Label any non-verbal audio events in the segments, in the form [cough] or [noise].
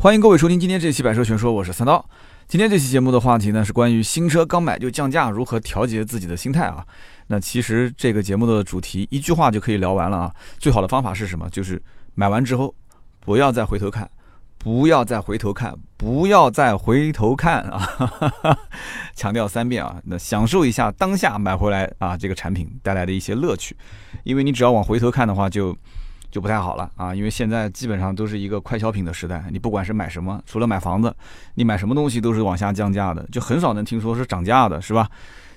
欢迎各位收听今天这期《百车全说》，我是三刀。今天这期节目的话题呢，是关于新车刚买就降价，如何调节自己的心态啊？那其实这个节目的主题一句话就可以聊完了啊。最好的方法是什么？就是买完之后不要再回头看，不要再回头看，不要再回头看啊！[laughs] 强调三遍啊！那享受一下当下买回来啊这个产品带来的一些乐趣，因为你只要往回头看的话，就。就就不太好了啊，因为现在基本上都是一个快消品的时代，你不管是买什么，除了买房子，你买什么东西都是往下降价的，就很少能听说是涨价的，是吧？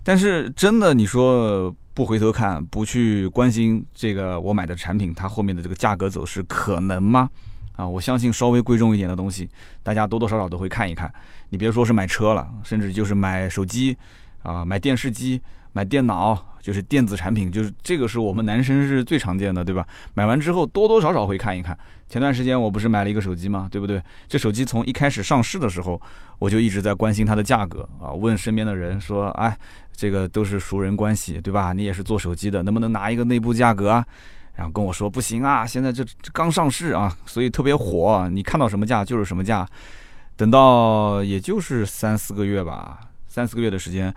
但是真的，你说不回头看，不去关心这个我买的产品它后面的这个价格走势，可能吗？啊，我相信稍微贵重一点的东西，大家多多少少都会看一看。你别说是买车了，甚至就是买手机啊，买电视机。买电脑就是电子产品，就是这个是我们男生是最常见的，对吧？买完之后多多少少会看一看。前段时间我不是买了一个手机吗？对不对？这手机从一开始上市的时候，我就一直在关心它的价格啊，问身边的人说：“哎，这个都是熟人关系，对吧？你也是做手机的，能不能拿一个内部价格啊？”然后跟我说：“不行啊，现在这刚上市啊，所以特别火，你看到什么价就是什么价。”等到也就是三四个月吧，三四个月的时间。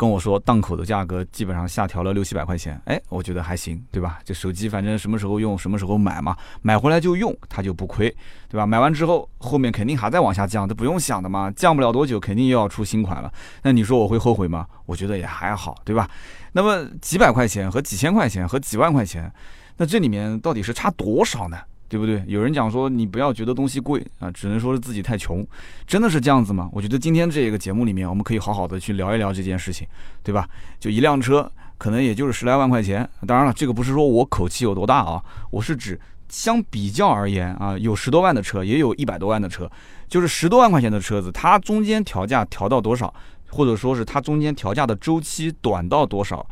跟我说档口的价格基本上下调了六七百块钱，哎，我觉得还行，对吧？这手机反正什么时候用什么时候买嘛，买回来就用，它就不亏，对吧？买完之后后面肯定还在往下降，这不用想的嘛，降不了多久肯定又要出新款了。那你说我会后悔吗？我觉得也还好，对吧？那么几百块钱和几千块钱和几万块钱，那这里面到底是差多少呢？对不对？有人讲说你不要觉得东西贵啊，只能说是自己太穷，真的是这样子吗？我觉得今天这个节目里面，我们可以好好的去聊一聊这件事情，对吧？就一辆车可能也就是十来万块钱，当然了，这个不是说我口气有多大啊，我是指相比较而言啊，有十多万的车，也有一百多万的车，就是十多万块钱的车子，它中间调价调到多少，或者说是它中间调价的周期短到多少？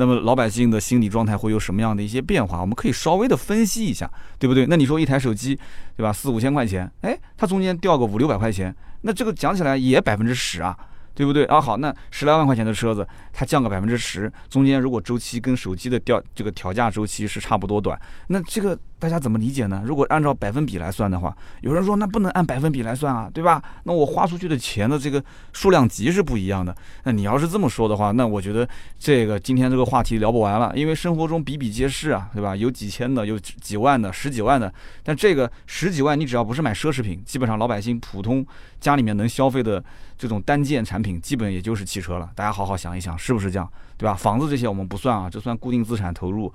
那么老百姓的心理状态会有什么样的一些变化？我们可以稍微的分析一下，对不对？那你说一台手机，对吧？四五千块钱，哎，它中间掉个五六百块钱，那这个讲起来也百分之十啊。对不对啊？好，那十来万块钱的车子，它降个百分之十，中间如果周期跟手机的调这个调价周期是差不多短，那这个大家怎么理解呢？如果按照百分比来算的话，有人说那不能按百分比来算啊，对吧？那我花出去的钱的这个数量级是不一样的。那你要是这么说的话，那我觉得这个今天这个话题聊不完了，因为生活中比比皆是啊，对吧？有几千的，有几万的，十几万的，但这个十几万你只要不是买奢侈品，基本上老百姓普通家里面能消费的。这种单件产品基本也就是汽车了，大家好好想一想，是不是这样，对吧？房子这些我们不算啊，这算固定资产投入。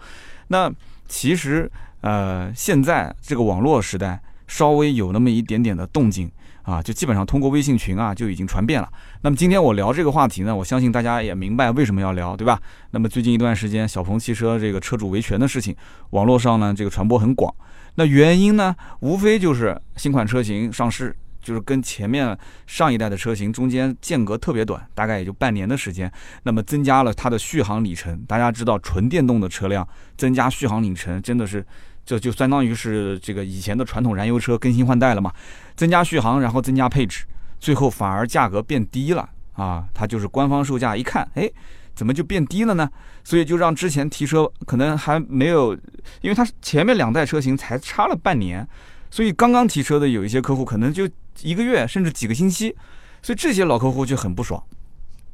那其实呃，现在这个网络时代稍微有那么一点点的动静啊，就基本上通过微信群啊就已经传遍了。那么今天我聊这个话题呢，我相信大家也明白为什么要聊，对吧？那么最近一段时间，小鹏汽车这个车主维权的事情，网络上呢这个传播很广。那原因呢，无非就是新款车型上市。就是跟前面上一代的车型中间间隔特别短，大概也就半年的时间，那么增加了它的续航里程。大家知道，纯电动的车辆增加续航里程，真的是这就相当于是这个以前的传统燃油车更新换代了嘛？增加续航，然后增加配置，最后反而价格变低了啊！它就是官方售价一看，哎，怎么就变低了呢？所以就让之前提车可能还没有，因为它前面两代车型才差了半年，所以刚刚提车的有一些客户可能就。一个月甚至几个星期，所以这些老客户就很不爽，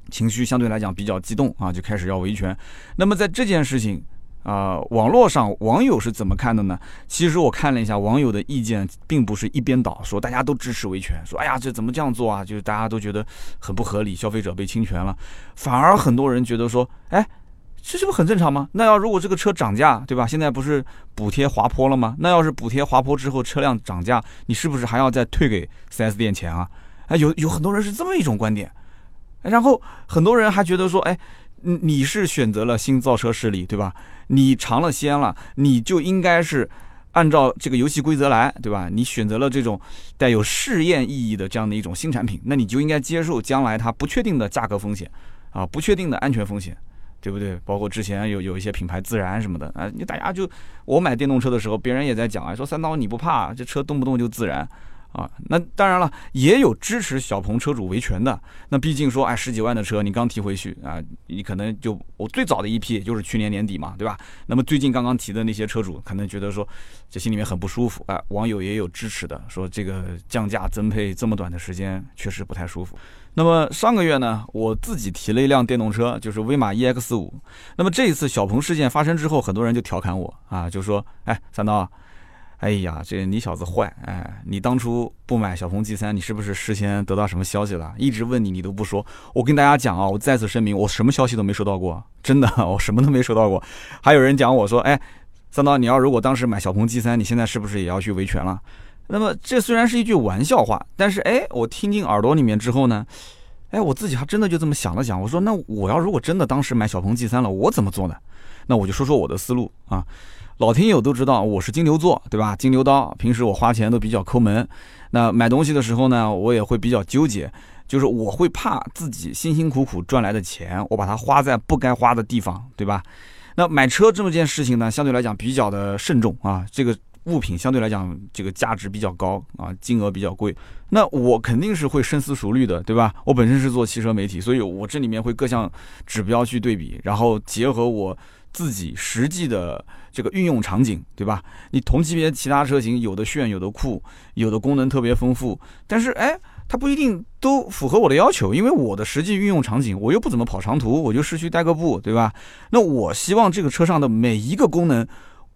情绪相对来讲比较激动啊，就开始要维权。那么在这件事情啊，网络上网友是怎么看的呢？其实我看了一下网友的意见，并不是一边倒，说大家都支持维权，说哎呀这怎么这样做啊？就是大家都觉得很不合理，消费者被侵权了。反而很多人觉得说，哎。这这不很正常吗？那要如果这个车涨价，对吧？现在不是补贴滑坡了吗？那要是补贴滑坡之后车辆涨价，你是不是还要再退给 4S 店钱啊？哎，有有很多人是这么一种观点，然后很多人还觉得说，哎，你是选择了新造车势力，对吧？你尝了鲜了，你就应该是按照这个游戏规则来，对吧？你选择了这种带有试验意义的这样的一种新产品，那你就应该接受将来它不确定的价格风险啊，不确定的安全风险。对不对？包括之前有有一些品牌自燃什么的啊，你大家就我买电动车的时候，别人也在讲啊，说三刀你不怕这车动不动就自燃啊，那当然了，也有支持小鹏车主维权的。那毕竟说，哎，十几万的车你刚提回去啊，你可能就我最早的一批就是去年年底嘛，对吧？那么最近刚刚提的那些车主可能觉得说，这心里面很不舒服。哎，网友也有支持的，说这个降价增配这么短的时间确实不太舒服。那么上个月呢，我自己提了一辆电动车，就是威马 EX 五。那么这一次小鹏事件发生之后，很多人就调侃我啊，就说，哎，三刀。啊哎呀，这你小子坏！哎，你当初不买小鹏 G 三，你是不是事先得到什么消息了？一直问你，你都不说。我跟大家讲啊，我再次声明，我什么消息都没收到过，真的，[laughs] 我什么都没收到过。还有人讲我说，哎，三刀，你要如果当时买小鹏 G 三，你现在是不是也要去维权了？那么这虽然是一句玩笑话，但是哎，我听进耳朵里面之后呢，哎，我自己还真的就这么想了想，我说那我要如果真的当时买小鹏 G 三了，我怎么做呢？那我就说说我的思路啊。老听友都知道我是金牛座，对吧？金牛刀，平时我花钱都比较抠门。那买东西的时候呢，我也会比较纠结，就是我会怕自己辛辛苦苦赚来的钱，我把它花在不该花的地方，对吧？那买车这么件事情呢，相对来讲比较的慎重啊。这个物品相对来讲，这个价值比较高啊，金额比较贵。那我肯定是会深思熟虑的，对吧？我本身是做汽车媒体，所以我这里面会各项指标去对比，然后结合我。自己实际的这个运用场景，对吧？你同级别其他车型有的炫，有的酷，有的功能特别丰富，但是哎，它不一定都符合我的要求，因为我的实际运用场景，我又不怎么跑长途，我就市区代个步，对吧？那我希望这个车上的每一个功能，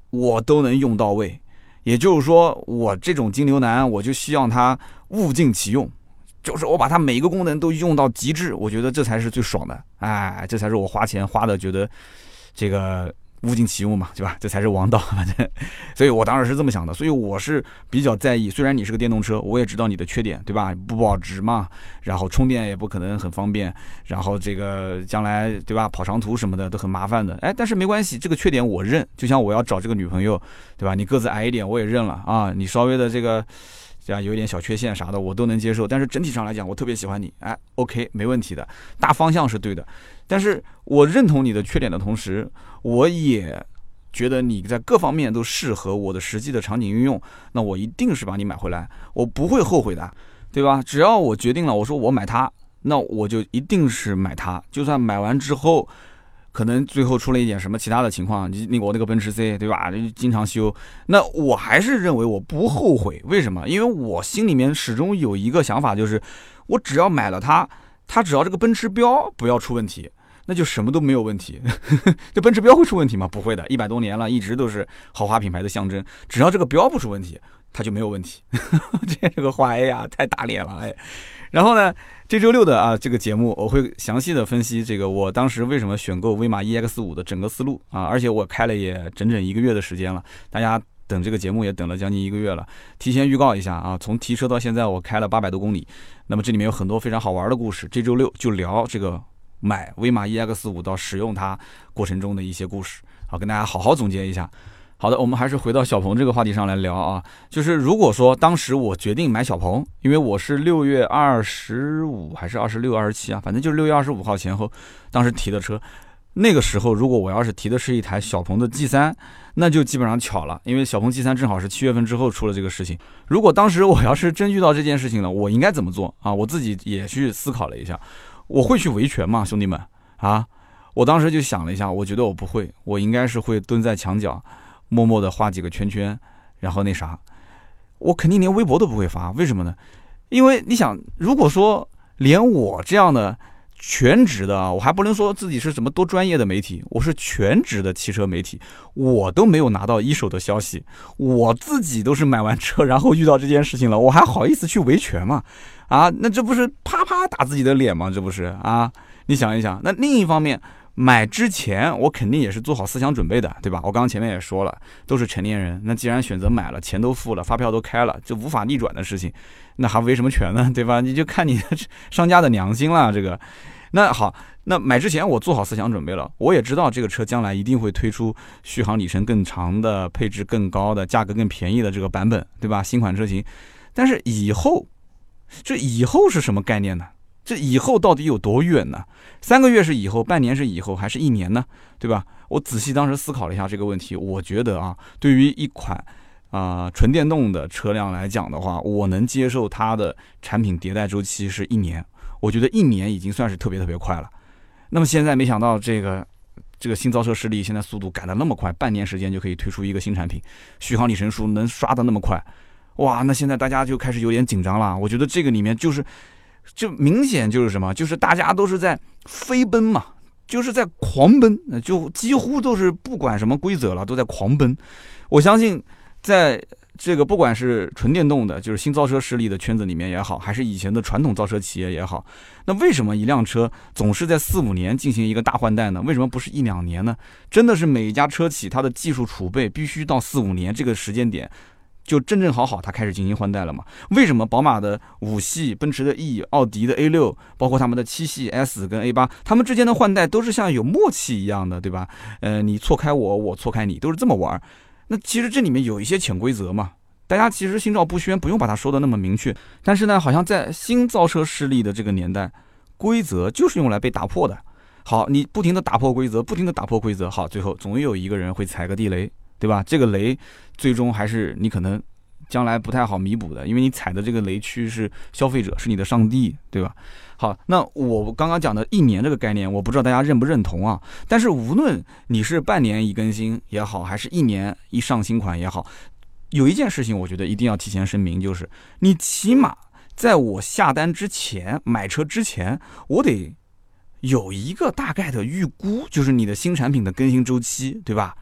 我都能用到位。也就是说，我这种金牛男，我就希望它物尽其用，就是我把它每一个功能都用到极致，我觉得这才是最爽的。哎，这才是我花钱花的觉得。这个物尽其用嘛，对吧？这才是王道，[laughs] 反正，所以我当时是这么想的。所以我是比较在意，虽然你是个电动车，我也知道你的缺点，对吧？不保值嘛，然后充电也不可能很方便，然后这个将来对吧，跑长途什么的都很麻烦的。哎，但是没关系，这个缺点我认。就像我要找这个女朋友，对吧？你个子矮一点我也认了啊，你稍微的这个这样有一点小缺陷啥的我都能接受。但是整体上来讲，我特别喜欢你，哎，OK，没问题的，大方向是对的。但是我认同你的缺点的同时，我也觉得你在各方面都适合我的实际的场景运用，那我一定是把你买回来，我不会后悔的，对吧？只要我决定了，我说我买它，那我就一定是买它。就算买完之后，可能最后出了一点什么其他的情况，你那我那个奔驰 C，对吧？经常修，那我还是认为我不后悔。为什么？因为我心里面始终有一个想法，就是我只要买了它。它只要这个奔驰标不要出问题，那就什么都没有问题。[laughs] 这奔驰标会出问题吗？不会的，一百多年了，一直都是豪华品牌的象征。只要这个标不出问题，它就没有问题。[laughs] 这个话，哎呀，太打脸了，哎。然后呢，这周六的啊这个节目，我会详细的分析这个我当时为什么选购威马 EX 五的整个思路啊，而且我开了也整整一个月的时间了，大家。等这个节目也等了将近一个月了，提前预告一下啊，从提车到现在我开了八百多公里，那么这里面有很多非常好玩的故事。这周六就聊这个买威马 EX 五到使用它过程中的一些故事，好跟大家好好总结一下。好的，我们还是回到小鹏这个话题上来聊啊，就是如果说当时我决定买小鹏，因为我是六月二十五还是二十六、二十七啊，反正就是六月二十五号前后，当时提的车。那个时候，如果我要是提的是一台小鹏的 G 三，那就基本上巧了，因为小鹏 G 三正好是七月份之后出了这个事情。如果当时我要是真遇到这件事情了，我应该怎么做啊？我自己也去思考了一下，我会去维权吗，兄弟们啊？我当时就想了一下，我觉得我不会，我应该是会蹲在墙角，默默的画几个圈圈，然后那啥，我肯定连微博都不会发。为什么呢？因为你想，如果说连我这样的。全职的，我还不能说自己是什么多专业的媒体，我是全职的汽车媒体，我都没有拿到一手的消息，我自己都是买完车然后遇到这件事情了，我还好意思去维权吗？[laughs] 啊，那这不是啪啪打自己的脸吗？这不是啊？你想一想，那另一方面，买之前我肯定也是做好思想准备的，对吧？我刚刚前面也说了，都是成年人，那既然选择买了，钱都付了，发票都开了，就无法逆转的事情，那还维什么权呢？对吧？你就看你商家的良心了，这个。[laughs] 那好，那买之前我做好思想准备了，我也知道这个车将来一定会推出续航里程更长的、配置更高的、价格更便宜的这个版本，对吧？新款车型，但是以后，这以后是什么概念呢？这以后到底有多远呢？三个月是以后，半年是以后，还是一年呢？对吧？我仔细当时思考了一下这个问题，我觉得啊，对于一款啊纯电动的车辆来讲的话，我能接受它的产品迭代周期是一年，我觉得一年已经算是特别特别快了。那么现在没想到这个这个新造车势力现在速度赶得那么快，半年时间就可以推出一个新产品，续航里程数能刷得那么快，哇！那现在大家就开始有点紧张了。我觉得这个里面就是。就明显就是什么，就是大家都是在飞奔嘛，就是在狂奔，就几乎都是不管什么规则了，都在狂奔。我相信，在这个不管是纯电动的，就是新造车势力的圈子里面也好，还是以前的传统造车企业也好，那为什么一辆车总是在四五年进行一个大换代呢？为什么不是一两年呢？真的是每一家车企它的技术储备必须到四五年这个时间点。就正正好好，它开始进行换代了嘛？为什么宝马的五系、奔驰的 E、奥迪的 A 六，包括他们的七系 S 跟 A 八，他们之间的换代都是像有默契一样的，对吧？呃，你错开我，我错开你，都是这么玩。那其实这里面有一些潜规则嘛，大家其实心照不宣，不用把它说的那么明确。但是呢，好像在新造车势力的这个年代，规则就是用来被打破的。好，你不停的打破规则，不停的打破规则，好，最后总有一个人会踩个地雷。对吧？这个雷最终还是你可能将来不太好弥补的，因为你踩的这个雷区是消费者，是你的上帝，对吧？好，那我刚刚讲的一年这个概念，我不知道大家认不认同啊？但是无论你是半年一更新也好，还是一年一上新款也好，有一件事情我觉得一定要提前声明，就是你起码在我下单之前买车之前，我得有一个大概的预估，就是你的新产品的更新周期，对吧？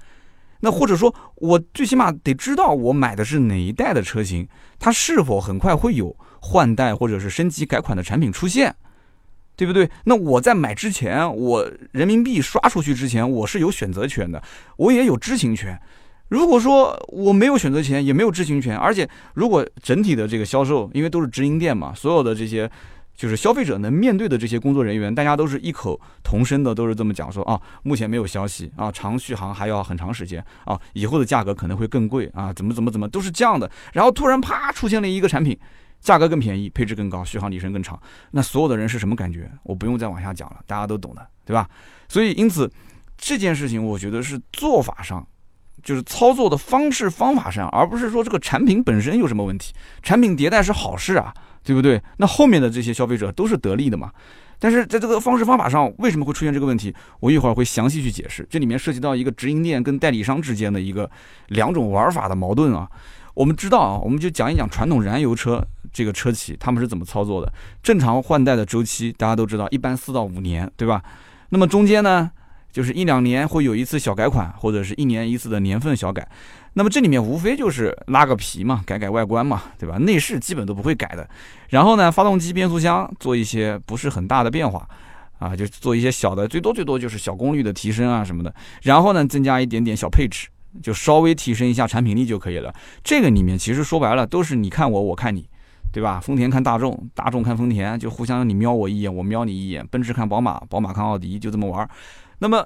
那或者说，我最起码得知道我买的是哪一代的车型，它是否很快会有换代或者是升级改款的产品出现，对不对？那我在买之前，我人民币刷出去之前，我是有选择权的，我也有知情权。如果说我没有选择权，也没有知情权，而且如果整体的这个销售，因为都是直营店嘛，所有的这些。就是消费者能面对的这些工作人员，大家都是异口同声的，都是这么讲说啊，目前没有消息啊，长续航还要很长时间啊，以后的价格可能会更贵啊，怎么怎么怎么都是这样的。然后突然啪出现了一个产品，价格更便宜，配置更高，续航里程更长，那所有的人是什么感觉？我不用再往下讲了，大家都懂的，对吧？所以因此这件事情，我觉得是做法上，就是操作的方式方法上，而不是说这个产品本身有什么问题。产品迭代是好事啊。对不对？那后面的这些消费者都是得利的嘛？但是在这个方式方法上，为什么会出现这个问题？我一会儿会详细去解释。这里面涉及到一个直营店跟代理商之间的一个两种玩法的矛盾啊。我们知道啊，我们就讲一讲传统燃油车这个车企他们是怎么操作的。正常换代的周期大家都知道，一般四到五年，对吧？那么中间呢，就是一两年会有一次小改款，或者是一年一次的年份小改。那么这里面无非就是拉个皮嘛，改改外观嘛，对吧？内饰基本都不会改的。然后呢，发动机、变速箱做一些不是很大的变化，啊，就做一些小的，最多最多就是小功率的提升啊什么的。然后呢，增加一点点小配置，就稍微提升一下产品力就可以了。这个里面其实说白了都是你看我，我看你，对吧？丰田看大众，大众看丰田，就互相你瞄我一眼，我瞄你一眼。奔驰看宝马，宝马看奥迪，就这么玩。那么。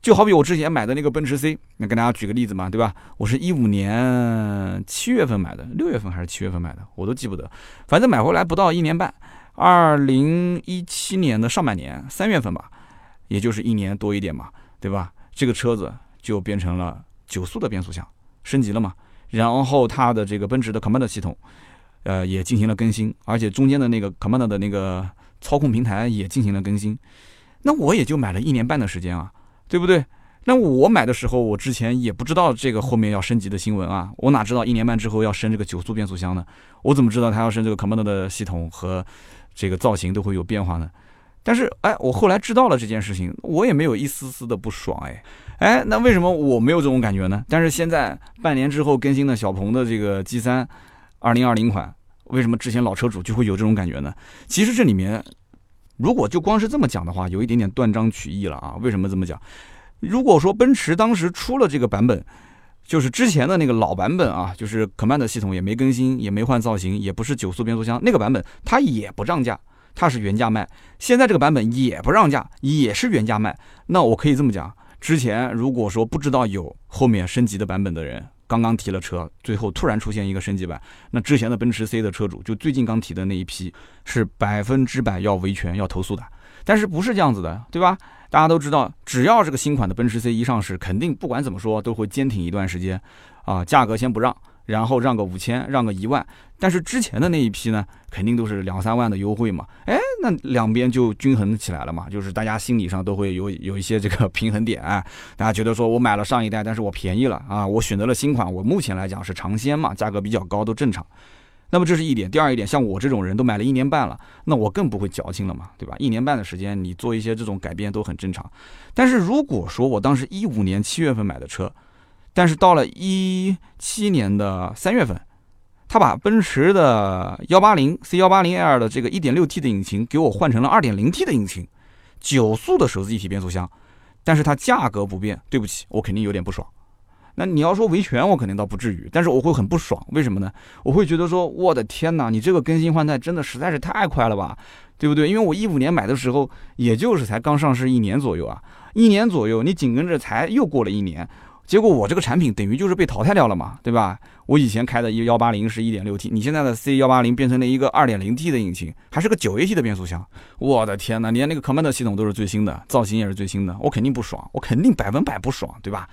就好比我之前买的那个奔驰 C，那跟大家举个例子嘛，对吧？我是一五年七月份买的，六月份还是七月份买的，我都记不得。反正买回来不到一年半，二零一七年的上半年三月份吧，也就是一年多一点嘛，对吧？这个车子就变成了九速的变速箱，升级了嘛。然后它的这个奔驰的 Command 系统，呃，也进行了更新，而且中间的那个 Command 的那个操控平台也进行了更新。那我也就买了一年半的时间啊。对不对？那我买的时候，我之前也不知道这个后面要升级的新闻啊，我哪知道一年半之后要升这个九速变速箱呢？我怎么知道它要升这个 Command 的系统和这个造型都会有变化呢？但是，哎，我后来知道了这件事情，我也没有一丝丝的不爽，哎，哎，那为什么我没有这种感觉呢？但是现在半年之后更新的小鹏的这个 G 三二零二零款，为什么之前老车主就会有这种感觉呢？其实这里面。如果就光是这么讲的话，有一点点断章取义了啊！为什么这么讲？如果说奔驰当时出了这个版本，就是之前的那个老版本啊，就是 Command 系统也没更新，也没换造型，也不是九速变速箱那个版本，它也不涨价，它是原价卖。现在这个版本也不让价，也是原价卖。那我可以这么讲，之前如果说不知道有后面升级的版本的人。刚刚提了车，最后突然出现一个升级版，那之前的奔驰 C 的车主，就最近刚提的那一批，是百分之百要维权、要投诉的。但是不是这样子的，对吧？大家都知道，只要这个新款的奔驰 C 一上市，肯定不管怎么说都会坚挺一段时间，啊，价格先不让，然后让个五千，让个一万，但是之前的那一批呢，肯定都是两三万的优惠嘛，哎，那两边就均衡起来了嘛，就是大家心理上都会有有一些这个 [laughs] 平衡点，大家觉得说我买了上一代，但是我便宜了啊，我选择了新款，我目前来讲是尝鲜嘛，价格比较高都正常。那么这是一点，第二一点，像我这种人都买了一年半了，那我更不会矫情了嘛，对吧？一年半的时间，你做一些这种改变都很正常。但是如果说我当时一五年七月份买的车，但是到了一七年的三月份，他把奔驰的幺八零 C 幺八零 L 的这个一点六 T 的引擎给我换成了二点零 T 的引擎，九速的手自一体变速箱，但是它价格不变，对不起，我肯定有点不爽。那你要说维权，我肯定倒不至于，但是我会很不爽，为什么呢？我会觉得说，我的天哪，你这个更新换代真的实在是太快了吧，对不对？因为我一五年买的时候，也就是才刚上市一年左右啊，一年左右，你紧跟着才又过了一年。结果我这个产品等于就是被淘汰掉了嘛，对吧？我以前开的一幺八零是一点六 T，你现在的 C 幺八零变成了一个二点零 T 的引擎，还是个九 AT 的变速箱。我的天哪，连那个 Command 系统都是最新的，造型也是最新的，我肯定不爽，我肯定百分百不爽，对吧？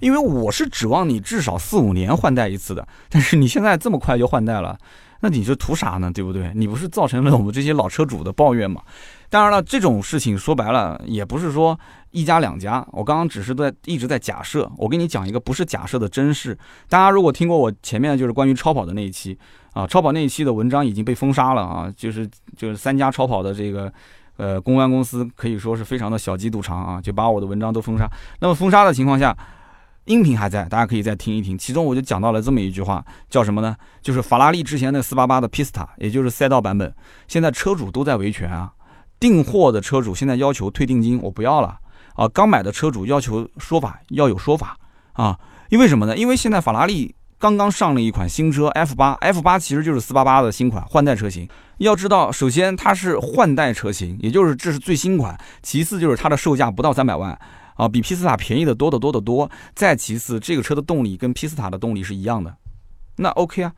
因为我是指望你至少四五年换代一次的，但是你现在这么快就换代了，那你这图啥呢？对不对？你不是造成了我们这些老车主的抱怨吗？当然了，这种事情说白了也不是说。一家两家，我刚刚只是在一直在假设。我跟你讲一个不是假设的真事。大家如果听过我前面就是关于超跑的那一期啊，超跑那一期的文章已经被封杀了啊，就是就是三家超跑的这个呃公关公司可以说是非常的小鸡肚肠啊，就把我的文章都封杀。那么封杀的情况下，音频还在，大家可以再听一听。其中我就讲到了这么一句话，叫什么呢？就是法拉利之前的四八八的 Pista，也就是赛道版本，现在车主都在维权啊，订货的车主现在要求退定金，我不要了。啊，刚买的车主要求说法要有说法啊，因为什么呢？因为现在法拉利刚刚上了一款新车 F 八，F 八其实就是四八八的新款换代车型。要知道，首先它是换代车型，也就是这是最新款；其次就是它的售价不到三百万啊，比皮斯塔便宜的多得多得多。再其次，这个车的动力跟皮斯塔的动力是一样的，那 OK 啊，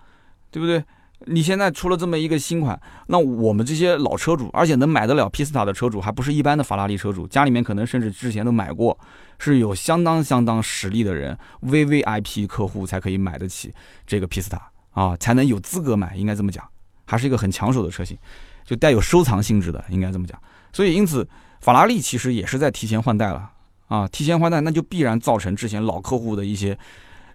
对不对？你现在出了这么一个新款，那我们这些老车主，而且能买得了皮斯塔的车主，还不是一般的法拉利车主，家里面可能甚至之前都买过，是有相当相当实力的人，VVIP 客户才可以买得起这个皮斯塔啊，才能有资格买，应该这么讲，还是一个很抢手的车型，就带有收藏性质的，应该这么讲。所以因此，法拉利其实也是在提前换代了啊，提前换代，那就必然造成之前老客户的一些。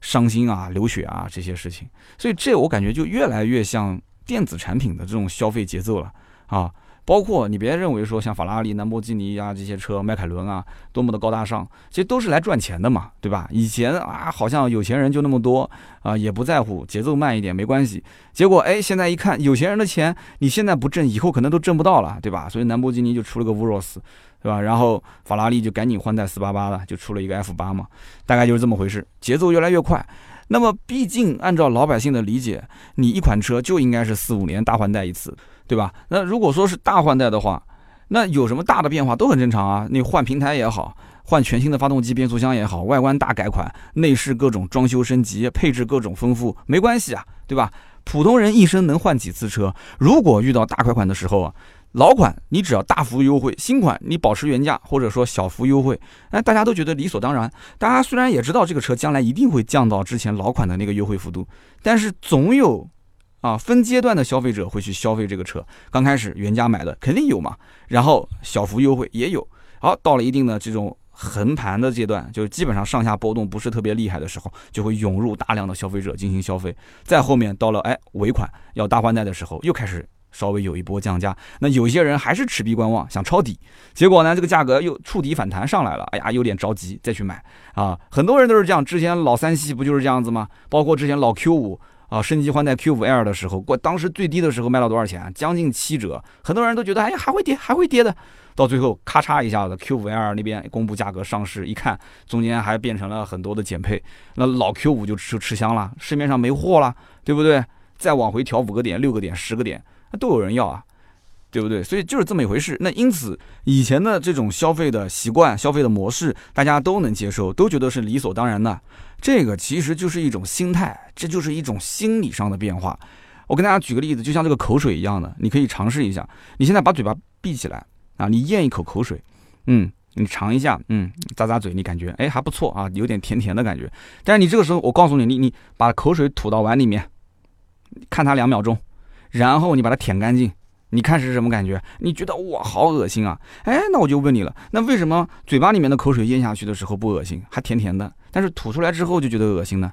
伤心啊，流血啊，这些事情，所以这我感觉就越来越像电子产品的这种消费节奏了啊。包括你别认为说像法拉利、兰博基尼啊这些车，迈凯伦啊多么的高大上，其实都是来赚钱的嘛，对吧？以前啊，好像有钱人就那么多啊，也不在乎节奏慢一点没关系。结果哎，现在一看，有钱人的钱你现在不挣，以后可能都挣不到了，对吧？所以兰博基尼就出了个 Urus。对吧？然后法拉利就赶紧换代四八八了，就出了一个 F 八嘛，大概就是这么回事，节奏越来越快。那么毕竟按照老百姓的理解，你一款车就应该是四五年大换代一次，对吧？那如果说是大换代的话，那有什么大的变化都很正常啊。你换平台也好，换全新的发动机、变速箱也好，外观大改款，内饰各种装修升级，配置各种丰富，没关系啊，对吧？普通人一生能换几次车？如果遇到大改款的时候啊。老款你只要大幅优惠，新款你保持原价或者说小幅优惠，哎，大家都觉得理所当然。大家虽然也知道这个车将来一定会降到之前老款的那个优惠幅度，但是总有啊分阶段的消费者会去消费这个车。刚开始原价买的肯定有嘛，然后小幅优惠也有。好，到了一定的这种横盘的阶段，就基本上上下波动不是特别厉害的时候，就会涌入大量的消费者进行消费。再后面到了哎尾款要大换代的时候，又开始。稍微有一波降价，那有些人还是持币观望，想抄底，结果呢，这个价格又触底反弹上来了，哎呀，有点着急再去买啊。很多人都是这样，之前老三系不就是这样子吗？包括之前老 Q 五啊，升级换代 Q 五 L 的时候，过当时最低的时候卖到多少钱？将近七折。很多人都觉得，哎呀，还会跌，还会跌的。到最后咔嚓一下子，Q 五 L 那边公布价格上市，一看中间还变成了很多的减配，那老 Q 五就吃吃香了，市面上没货了，对不对？再往回调五个点、六个点、十个点。那都有人要啊，对不对？所以就是这么一回事。那因此，以前的这种消费的习惯、消费的模式，大家都能接受，都觉得是理所当然的。这个其实就是一种心态，这就是一种心理上的变化。我跟大家举个例子，就像这个口水一样的，你可以尝试一下。你现在把嘴巴闭起来啊，你咽一口口水，嗯，你尝一下，嗯，咂咂嘴，你感觉哎还不错啊，有点甜甜的感觉。但是你这个时候，我告诉你，你你把口水吐到碗里面，看它两秒钟，然后你把它舔干净，你看是什么感觉？你觉得哇好恶心啊？哎，那我就问你了，那为什么嘴巴里面的口水咽下去的时候不恶心，还甜甜的，但是吐出来之后就觉得恶心呢？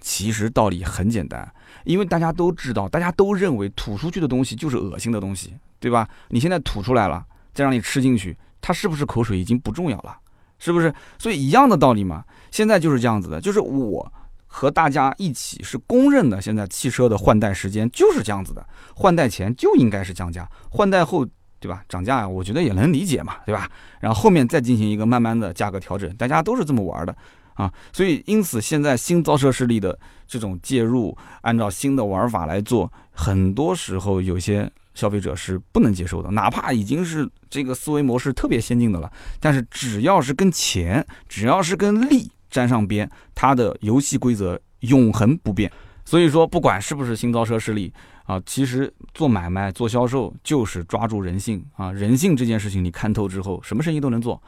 其实道理很简单，因为大家都知道，大家都认为吐出去的东西就是恶心的东西，对吧？你现在吐出来了，再让你吃进去，它是不是口水已经不重要了，是不是？所以一样的道理嘛。现在就是这样子的，就是我和大家一起是公认的，现在汽车的换代时间就是这样子的，换代前就应该是降价，换代后，对吧？涨价呀，我觉得也能理解嘛，对吧？然后后面再进行一个慢慢的价格调整，大家都是这么玩的。啊，所以因此现在新造车势力的这种介入，按照新的玩法来做，很多时候有些消费者是不能接受的，哪怕已经是这个思维模式特别先进的了，但是只要是跟钱，只要是跟利沾上边，它的游戏规则永恒不变。所以说，不管是不是新造车势力啊，其实做买卖、做销售就是抓住人性啊，人性这件事情你看透之后，什么生意都能做。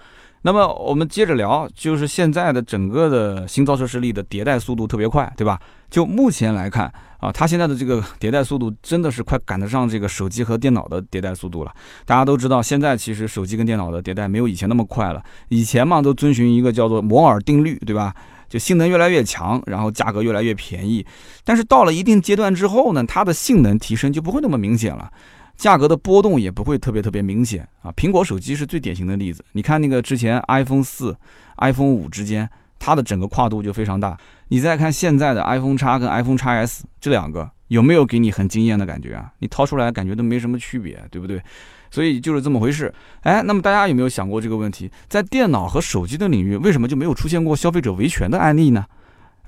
那么我们接着聊，就是现在的整个的新造车势力的迭代速度特别快，对吧？就目前来看啊，它现在的这个迭代速度真的是快赶得上这个手机和电脑的迭代速度了。大家都知道，现在其实手机跟电脑的迭代没有以前那么快了。以前嘛，都遵循一个叫做摩尔定律，对吧？就性能越来越强，然后价格越来越便宜。但是到了一定阶段之后呢，它的性能提升就不会那么明显了。价格的波动也不会特别特别明显啊！苹果手机是最典型的例子。你看那个之前 iPhone 四、iPhone 五之间，它的整个跨度就非常大。你再看现在的 iPhone 叉跟 iPhone 叉 S 这两个，有没有给你很惊艳的感觉啊？你掏出来感觉都没什么区别，对不对？所以就是这么回事。哎，那么大家有没有想过这个问题？在电脑和手机的领域，为什么就没有出现过消费者维权的案例呢？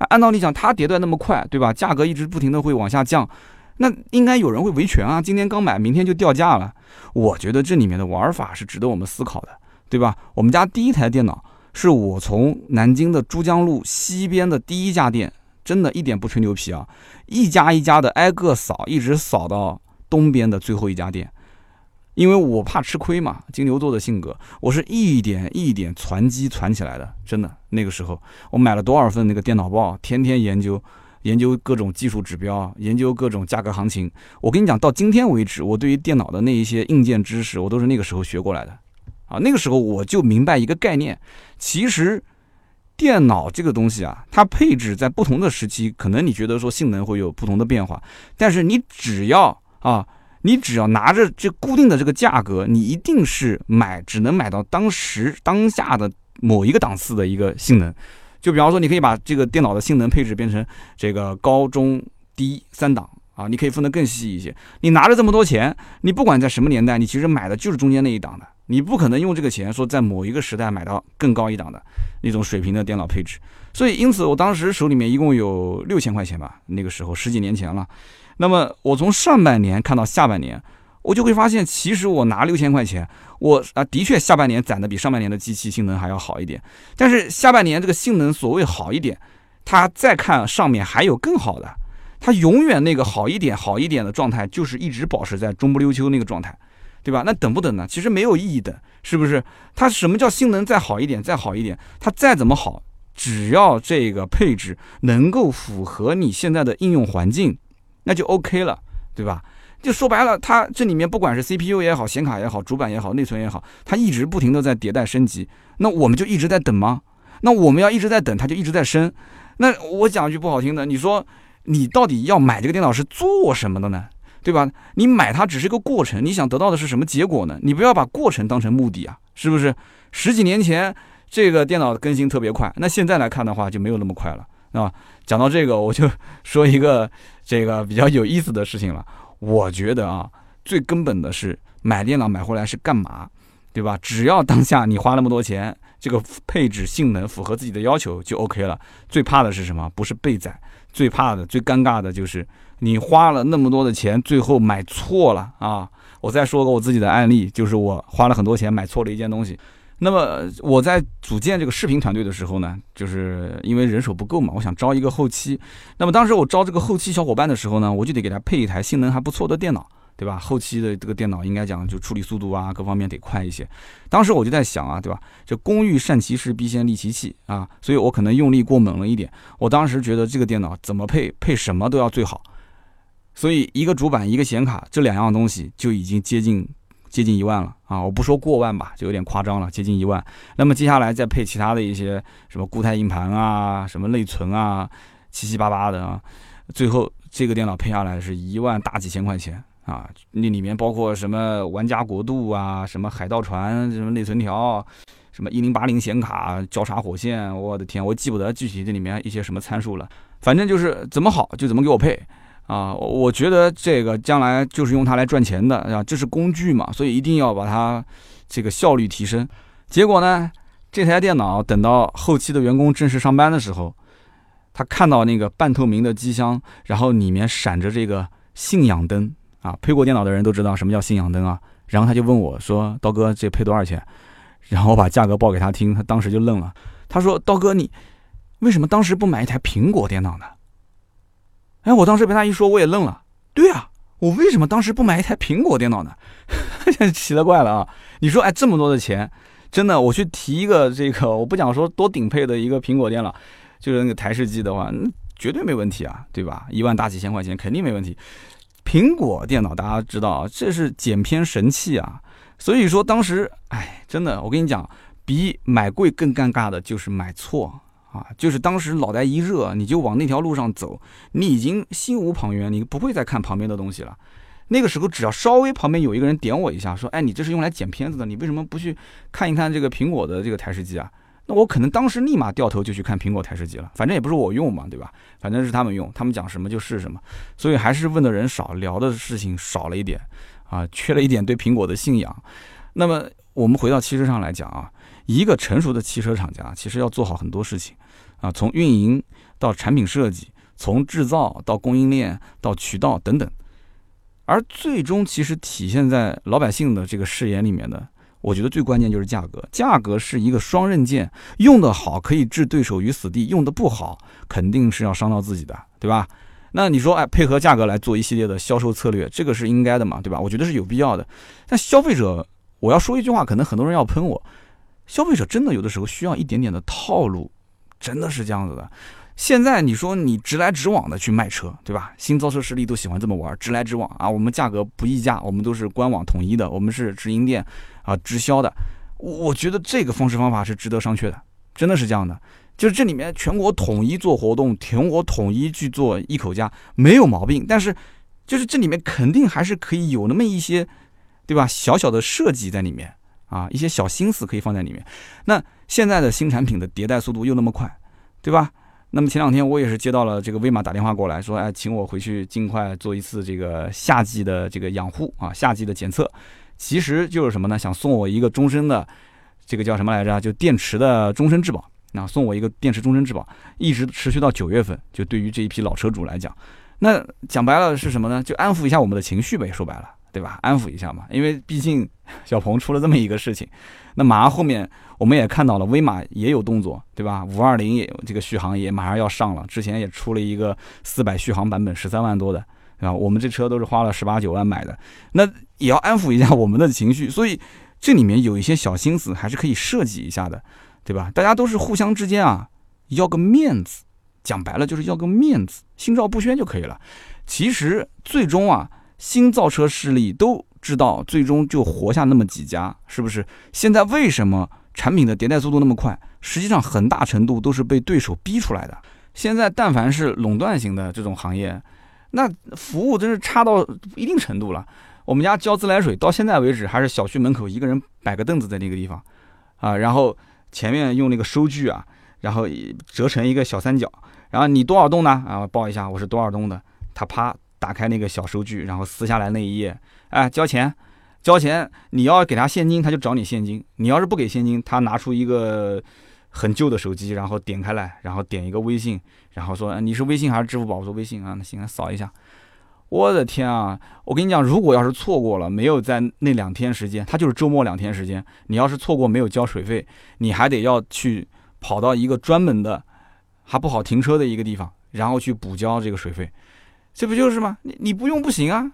按道理讲，它迭代那么快，对吧？价格一直不停的会往下降。那应该有人会维权啊！今天刚买，明天就掉价了。我觉得这里面的玩法是值得我们思考的，对吧？我们家第一台电脑是我从南京的珠江路西边的第一家店，真的一点不吹牛皮啊！一家一家的挨个扫，一直扫到东边的最后一家店，因为我怕吃亏嘛，金牛座的性格，我是一点一点攒积攒起来的。真的，那个时候我买了多少份那个电脑报，天天研究。研究各种技术指标，研究各种价格行情。我跟你讲，到今天为止，我对于电脑的那一些硬件知识，我都是那个时候学过来的。啊，那个时候我就明白一个概念，其实电脑这个东西啊，它配置在不同的时期，可能你觉得说性能会有不同的变化，但是你只要啊，你只要拿着这固定的这个价格，你一定是买，只能买到当时当下的某一个档次的一个性能。就比方说，你可以把这个电脑的性能配置变成这个高中低三档啊，你可以分得更细一些。你拿着这么多钱，你不管在什么年代，你其实买的就是中间那一档的，你不可能用这个钱说在某一个时代买到更高一档的那种水平的电脑配置。所以，因此我当时手里面一共有六千块钱吧，那个时候十几年前了。那么我从上半年看到下半年。我就会发现，其实我拿六千块钱，我啊的确下半年攒的比上半年的机器性能还要好一点。但是下半年这个性能所谓好一点，它再看上面还有更好的，它永远那个好一点好一点的状态就是一直保持在中不溜秋那个状态，对吧？那等不等呢？其实没有意义等，是不是？它什么叫性能再好一点再好一点？它再怎么好，只要这个配置能够符合你现在的应用环境，那就 OK 了，对吧？就说白了，它这里面不管是 CPU 也好，显卡也好，主板也好，内存也好，它一直不停的在迭代升级。那我们就一直在等吗？那我们要一直在等，它就一直在升。那我讲句不好听的，你说你到底要买这个电脑是做什么的呢？对吧？你买它只是个过程，你想得到的是什么结果呢？你不要把过程当成目的啊，是不是？十几年前这个电脑更新特别快，那现在来看的话就没有那么快了，啊。讲到这个，我就 [laughs] 说一个这个比较有意思的事情了。我觉得啊，最根本的是买电脑买回来是干嘛，对吧？只要当下你花那么多钱，这个配置性能符合自己的要求就 OK 了。最怕的是什么？不是被宰，最怕的、最尴尬的就是你花了那么多的钱，最后买错了啊！我再说个我自己的案例，就是我花了很多钱买错了一件东西。那么我在组建这个视频团队的时候呢，就是因为人手不够嘛，我想招一个后期。那么当时我招这个后期小伙伴的时候呢，我就得给他配一台性能还不错的电脑，对吧？后期的这个电脑应该讲就处理速度啊，各方面得快一些。当时我就在想啊，对吧？这工欲善其事，必先利其器啊，所以我可能用力过猛了一点。我当时觉得这个电脑怎么配，配什么都要最好。所以一个主板，一个显卡，这两样东西就已经接近接近一万了啊！我不说过万吧，就有点夸张了，接近一万。那么接下来再配其他的一些什么固态硬盘啊，什么内存啊，七七八八的啊，最后这个电脑配下来是一万大几千块钱。啊，那里面包括什么玩家国度啊，什么海盗船，什么内存条，什么一零八零显卡，交叉火线，我的天，我记不得具体这里面一些什么参数了。反正就是怎么好就怎么给我配啊！我觉得这个将来就是用它来赚钱的啊，这是工具嘛，所以一定要把它这个效率提升。结果呢，这台电脑等到后期的员工正式上班的时候，他看到那个半透明的机箱，然后里面闪着这个信仰灯。啊，配过电脑的人都知道什么叫信仰灯啊。然后他就问我说：“刀哥，这配多少钱？”然后我把价格报给他听，他当时就愣了。他说：“刀哥，你为什么当时不买一台苹果电脑呢？”哎，我当时被他一说，我也愣了。对啊，我为什么当时不买一台苹果电脑呢？[laughs] 奇了怪了啊！你说，哎，这么多的钱，真的，我去提一个这个，我不讲说多顶配的一个苹果电脑，就是那个台式机的话，那绝对没问题啊，对吧？一万大几千块钱肯定没问题。苹果电脑大家知道啊，这是剪片神器啊，所以说当时，哎，真的，我跟你讲，比买贵更尴尬的就是买错啊，就是当时脑袋一热，你就往那条路上走，你已经心无旁骛，你不会再看旁边的东西了。那个时候，只要稍微旁边有一个人点我一下，说，哎，你这是用来剪片子的，你为什么不去看一看这个苹果的这个台式机啊？那我可能当时立马掉头就去看苹果台式机了，反正也不是我用嘛，对吧？反正是他们用，他们讲什么就是什么，所以还是问的人少，聊的事情少了一点，啊，缺了一点对苹果的信仰。那么我们回到汽车上来讲啊，一个成熟的汽车厂家其实要做好很多事情，啊，从运营到产品设计，从制造到供应链到渠道等等，而最终其实体现在老百姓的这个视野里面的。我觉得最关键就是价格，价格是一个双刃剑，用得好可以置对手于死地，用得不好肯定是要伤到自己的，对吧？那你说，哎，配合价格来做一系列的销售策略，这个是应该的嘛，对吧？我觉得是有必要的。但消费者，我要说一句话，可能很多人要喷我，消费者真的有的时候需要一点点的套路，真的是这样子的。现在你说你直来直往的去卖车，对吧？新造车势力都喜欢这么玩，直来直往啊。我们价格不议价，我们都是官网统一的，我们是直营店啊，直销的。我觉得这个方式方法是值得商榷的，真的是这样的。就是这里面全国统一做活动，全国统一去做一口价没有毛病，但是就是这里面肯定还是可以有那么一些，对吧？小小的设计在里面啊，一些小心思可以放在里面。那现在的新产品的迭代速度又那么快，对吧？那么前两天我也是接到了这个威马打电话过来说，哎，请我回去尽快做一次这个夏季的这个养护啊，夏季的检测，其实就是什么呢？想送我一个终身的，这个叫什么来着？就电池的终身质保，那送我一个电池终身质保，一直持续到九月份。就对于这一批老车主来讲，那讲白了是什么呢？就安抚一下我们的情绪呗，说白了。对吧？安抚一下嘛，因为毕竟 [laughs] 小鹏出了这么一个事情，那马上后面我们也看到了，威马也有动作，对吧？五二零也有这个续航也马上要上了，之前也出了一个四百续航版本，十三万多的，啊，我们这车都是花了十八九万买的，那也要安抚一下我们的情绪，所以这里面有一些小心思还是可以设计一下的，对吧？大家都是互相之间啊，要个面子，讲白了就是要个面子，心照不宣就可以了。其实最终啊。新造车势力都知道，最终就活下那么几家，是不是？现在为什么产品的迭代速度那么快？实际上很大程度都是被对手逼出来的。现在但凡是垄断型的这种行业，那服务真是差到一定程度了。我们家交自来水到现在为止，还是小区门口一个人摆个凳子在那个地方，啊，然后前面用那个收据啊，然后折成一个小三角，然后你多少栋呢？啊，报一下我是多少栋的，他啪。打开那个小收据，然后撕下来那一页，哎，交钱，交钱。你要给他现金，他就找你现金；你要是不给现金，他拿出一个很旧的手机，然后点开来，然后点一个微信，然后说你是微信还是支付宝？我说微信啊，那行，扫一下。我的天啊！我跟你讲，如果要是错过了，没有在那两天时间，他就是周末两天时间，你要是错过没有交水费，你还得要去跑到一个专门的还不好停车的一个地方，然后去补交这个水费。这不就是吗？你你不用不行啊，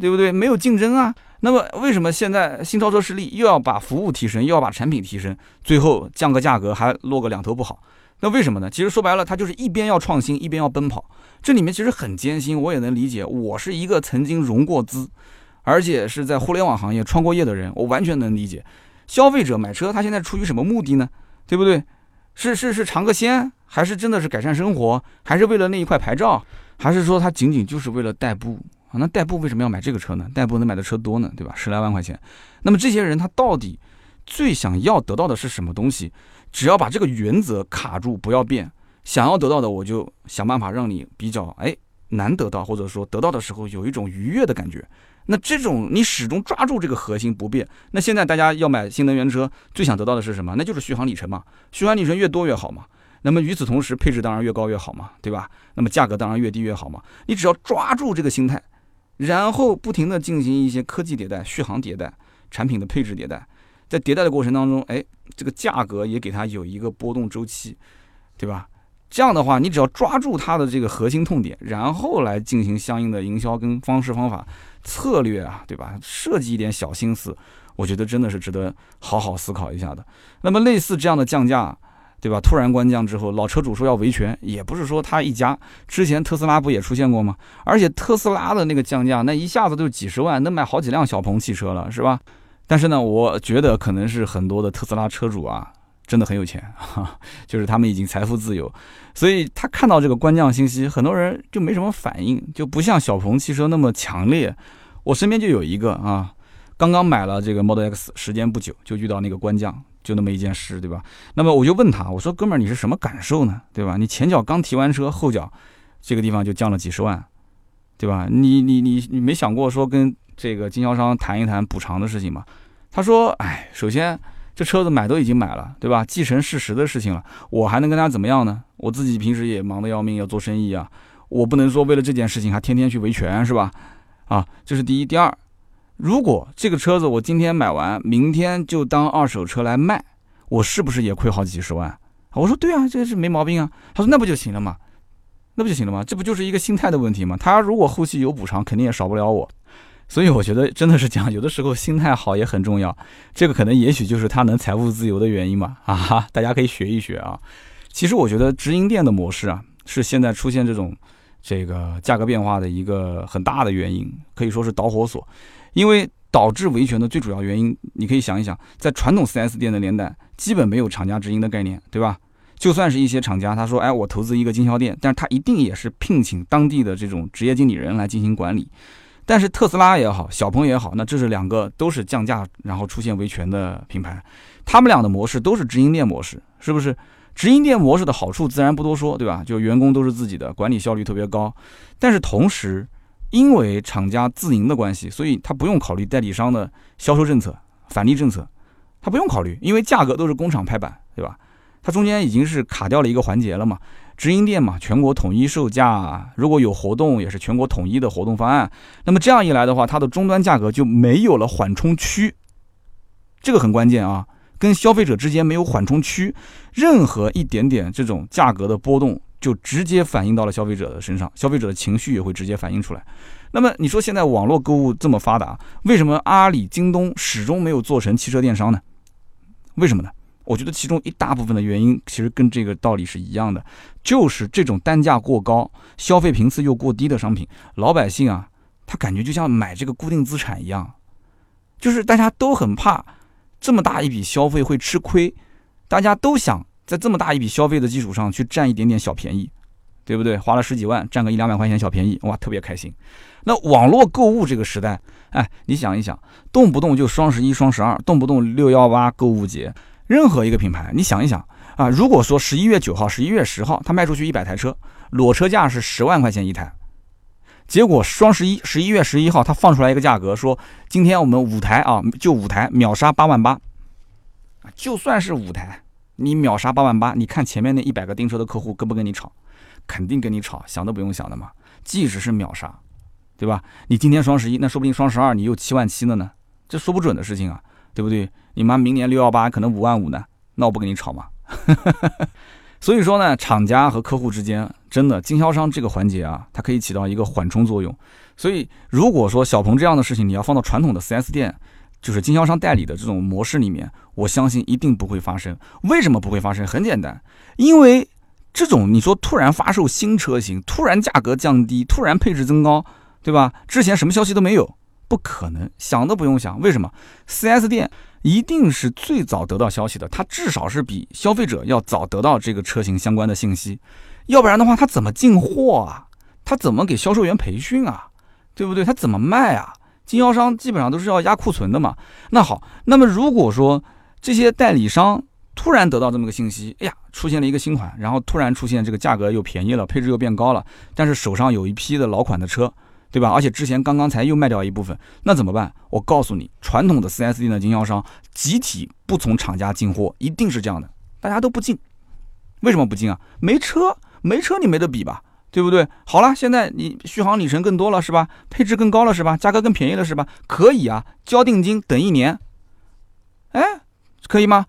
对不对？没有竞争啊。那么为什么现在新超车势力又要把服务提升，又要把产品提升，最后降个价格还落个两头不好？那为什么呢？其实说白了，它就是一边要创新，一边要奔跑。这里面其实很艰辛，我也能理解。我是一个曾经融过资，而且是在互联网行业创过业的人，我完全能理解。消费者买车，他现在出于什么目的呢？对不对？是是是尝个鲜，还是真的是改善生活，还是为了那一块牌照，还是说他仅仅就是为了代步？啊，那代步为什么要买这个车呢？代步能买的车多呢，对吧？十来万块钱。那么这些人他到底最想要得到的是什么东西？只要把这个原则卡住，不要变，想要得到的我就想办法让你比较哎难得到，或者说得到的时候有一种愉悦的感觉。那这种你始终抓住这个核心不变。那现在大家要买新能源车，最想得到的是什么？那就是续航里程嘛，续航里程越多越好嘛。那么与此同时，配置当然越高越好嘛，对吧？那么价格当然越低越好嘛。你只要抓住这个心态。然后不停地进行一些科技迭代、续航迭代、产品的配置迭代，在迭代的过程当中，哎，这个价格也给它有一个波动周期，对吧？这样的话，你只要抓住它的这个核心痛点，然后来进行相应的营销跟方式方法策略啊，对吧？设计一点小心思，我觉得真的是值得好好思考一下的。那么类似这样的降价。对吧？突然关降之后，老车主说要维权，也不是说他一家。之前特斯拉不也出现过吗？而且特斯拉的那个降价，那一下子就几十万，能买好几辆小鹏汽车了，是吧？但是呢，我觉得可能是很多的特斯拉车主啊，真的很有钱，哈，[laughs] 就是他们已经财富自由，所以他看到这个关降信息，很多人就没什么反应，就不像小鹏汽车那么强烈。我身边就有一个啊，刚刚买了这个 Model X，时间不久就遇到那个关降。就那么一件事，对吧？那么我就问他，我说：“哥们儿，你是什么感受呢？对吧？你前脚刚提完车，后脚这个地方就降了几十万，对吧？你你你你没想过说跟这个经销商谈一谈补偿的事情吗？”他说：“哎，首先这车子买都已经买了，对吧？既成事实的事情了，我还能跟他怎么样呢？我自己平时也忙得要命，要做生意啊，我不能说为了这件事情还天天去维权，是吧？啊，这是第一。第二。”如果这个车子我今天买完，明天就当二手车来卖，我是不是也亏好几十万？我说对啊，这是没毛病啊。他说那不就行了吗？那不就行了吗？这不就是一个心态的问题吗？他如果后期有补偿，肯定也少不了我。所以我觉得真的是讲，有的时候心态好也很重要。这个可能也许就是他能财富自由的原因嘛。啊哈，大家可以学一学啊。其实我觉得直营店的模式啊，是现在出现这种这个价格变化的一个很大的原因，可以说是导火索。因为导致维权的最主要原因，你可以想一想，在传统 4S 店的年代，基本没有厂家直营的概念，对吧？就算是一些厂家，他说，哎，我投资一个经销店，但是他一定也是聘请当地的这种职业经理人来进行管理。但是特斯拉也好，小鹏也好，那这是两个都是降价然后出现维权的品牌，他们俩的模式都是直营店模式，是不是？直营店模式的好处自然不多说，对吧？就员工都是自己的，管理效率特别高，但是同时。因为厂家自营的关系，所以他不用考虑代理商的销售政策、返利政策，他不用考虑，因为价格都是工厂拍板，对吧？它中间已经是卡掉了一个环节了嘛。直营店嘛，全国统一售价，如果有活动也是全国统一的活动方案。那么这样一来的话，它的终端价格就没有了缓冲区，这个很关键啊。跟消费者之间没有缓冲区，任何一点点这种价格的波动。就直接反映到了消费者的身上，消费者的情绪也会直接反映出来。那么你说现在网络购物这么发达，为什么阿里、京东始终没有做成汽车电商呢？为什么呢？我觉得其中一大部分的原因其实跟这个道理是一样的，就是这种单价过高、消费频次又过低的商品，老百姓啊，他感觉就像买这个固定资产一样，就是大家都很怕这么大一笔消费会吃亏，大家都想。在这么大一笔消费的基础上去占一点点小便宜，对不对？花了十几万占个一两百块钱小便宜，哇，特别开心。那网络购物这个时代，哎，你想一想，动不动就双十一、双十二，动不动六幺八购物节，任何一个品牌，你想一想啊，如果说十一月九号、十一月十号他卖出去一百台车，裸车价是十万块钱一台，结果双十一、十一月十一号他放出来一个价格，说今天我们五台啊，就五台秒杀八万八，就算是五台。你秒杀八万八，你看前面那一百个订车的客户跟不跟你吵？肯定跟你吵，想都不用想的嘛。即使是秒杀，对吧？你今天双十一，那说不定双十二你又七万七了呢，这说不准的事情啊，对不对？你妈明年六幺八可能五万五呢，那我不跟你吵嘛。[laughs] 所以说呢，厂家和客户之间真的经销商这个环节啊，它可以起到一个缓冲作用。所以如果说小鹏这样的事情，你要放到传统的 4S 店，就是经销商代理的这种模式里面，我相信一定不会发生。为什么不会发生？很简单，因为这种你说突然发售新车型，突然价格降低，突然配置增高，对吧？之前什么消息都没有，不可能，想都不用想。为什么？4S 店一定是最早得到消息的，它至少是比消费者要早得到这个车型相关的信息，要不然的话，它怎么进货啊？它怎么给销售员培训啊？对不对？他怎么卖啊？经销商基本上都是要压库存的嘛。那好，那么如果说这些代理商突然得到这么个信息，哎呀，出现了一个新款，然后突然出现这个价格又便宜了，配置又变高了，但是手上有一批的老款的车，对吧？而且之前刚刚才又卖掉一部分，那怎么办？我告诉你，传统的 4S 店的经销商集体不从厂家进货，一定是这样的，大家都不进。为什么不进啊？没车，没车你没得比吧？对不对？好了，现在你续航里程更多了是吧？配置更高了是吧？价格更便宜了是吧？可以啊，交定金等一年。哎，可以吗？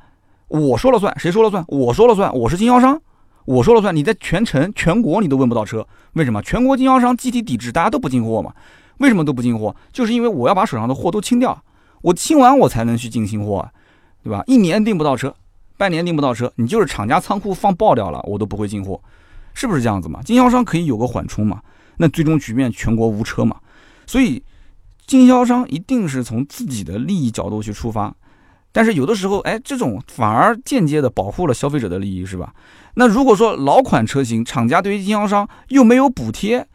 我说了算，谁说了算？我说了算，我是经销商，我说了算。你在全城全国你都问不到车，为什么？全国经销商集体抵制，大家都不进货嘛？为什么都不进货？就是因为我要把手上的货都清掉，我清完我才能去进新货，对吧？一年订不到车，半年订不到车，你就是厂家仓库放爆掉了，我都不会进货。是不是这样子嘛？经销商可以有个缓冲嘛？那最终局面全国无车嘛？所以经销商一定是从自己的利益角度去出发，但是有的时候，哎，这种反而间接的保护了消费者的利益，是吧？那如果说老款车型厂家对于经销商又没有补贴，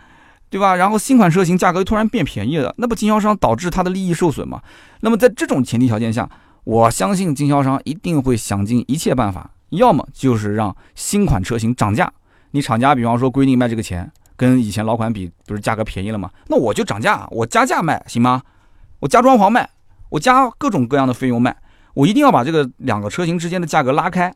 对吧？然后新款车型价格突然变便宜了，那不经销商导致他的利益受损吗？那么在这种前提条件下，我相信经销商一定会想尽一切办法，要么就是让新款车型涨价。你厂家比方说规定卖这个钱，跟以前老款比，不是价格便宜了吗？那我就涨价，我加价卖行吗？我加装潢卖，我加各种各样的费用卖，我一定要把这个两个车型之间的价格拉开，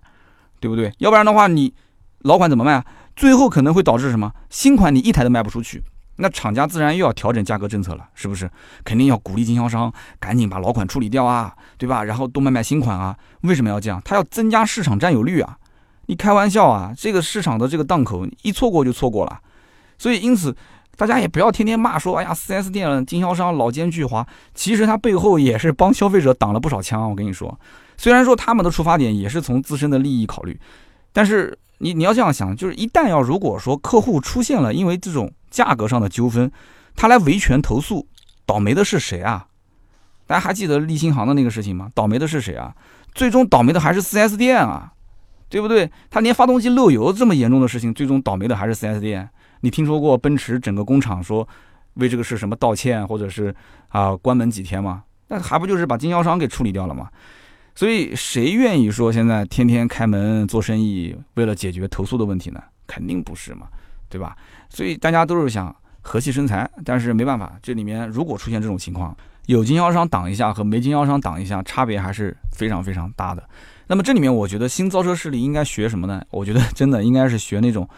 对不对？要不然的话，你老款怎么卖？最后可能会导致什么？新款你一台都卖不出去，那厂家自然又要调整价格政策了，是不是？肯定要鼓励经销商赶紧把老款处理掉啊，对吧？然后多卖卖新款啊？为什么要这样？他要增加市场占有率啊。你开玩笑啊！这个市场的这个档口一错过就错过了，所以因此大家也不要天天骂说，哎呀，4S 店经销商老奸巨猾。其实他背后也是帮消费者挡了不少枪。我跟你说，虽然说他们的出发点也是从自身的利益考虑，但是你你要这样想，就是一旦要如果说客户出现了因为这种价格上的纠纷，他来维权投诉，倒霉的是谁啊？大家还记得立新行的那个事情吗？倒霉的是谁啊？最终倒霉的还是 4S 店啊！对不对？他连发动机漏油这么严重的事情，最终倒霉的还是 4S 店。你听说过奔驰整个工厂说为这个事什么道歉，或者是啊关门几天吗？那还不就是把经销商给处理掉了吗？所以谁愿意说现在天天开门做生意，为了解决投诉的问题呢？肯定不是嘛，对吧？所以大家都是想和气生财，但是没办法，这里面如果出现这种情况，有经销商挡一下和没经销商挡一下，差别还是非常非常大的。那么这里面，我觉得新造车势力应该学什么呢？我觉得真的应该是学那种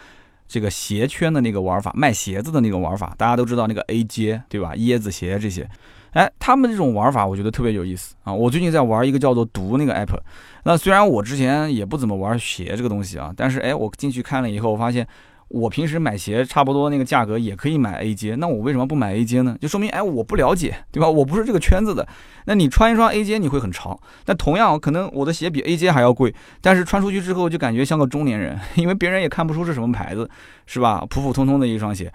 这个鞋圈的那个玩法，卖鞋子的那个玩法。大家都知道那个 A 街，对吧？椰子鞋这些，哎，他们这种玩法我觉得特别有意思啊！我最近在玩一个叫做“毒”那个 app。那虽然我之前也不怎么玩鞋这个东西啊，但是哎，我进去看了以后，我发现。我平时买鞋差不多那个价格也可以买 A 阶，那我为什么不买 A 阶呢？就说明哎我不了解，对吧？我不是这个圈子的。那你穿一双 A 阶你会很潮，但同样可能我的鞋比 A 阶还要贵，但是穿出去之后就感觉像个中年人，[laughs] 因为别人也看不出是什么牌子，是吧？普普通通的一双鞋，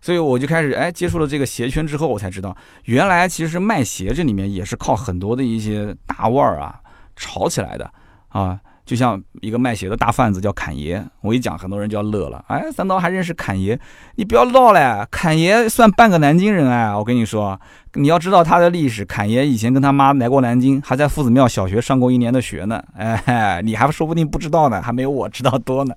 所以我就开始哎接触了这个鞋圈之后，我才知道原来其实卖鞋这里面也是靠很多的一些大腕儿啊炒起来的啊。就像一个卖鞋的大贩子叫侃爷，我一讲很多人就要乐了。哎，三刀还认识侃爷？你不要闹嘞！侃爷算半个南京人哎，我跟你说，你要知道他的历史。侃爷以前跟他妈来过南京，还在夫子庙小学上过一年的学呢。哎，你还说不定不知道呢，还没有我知道多呢，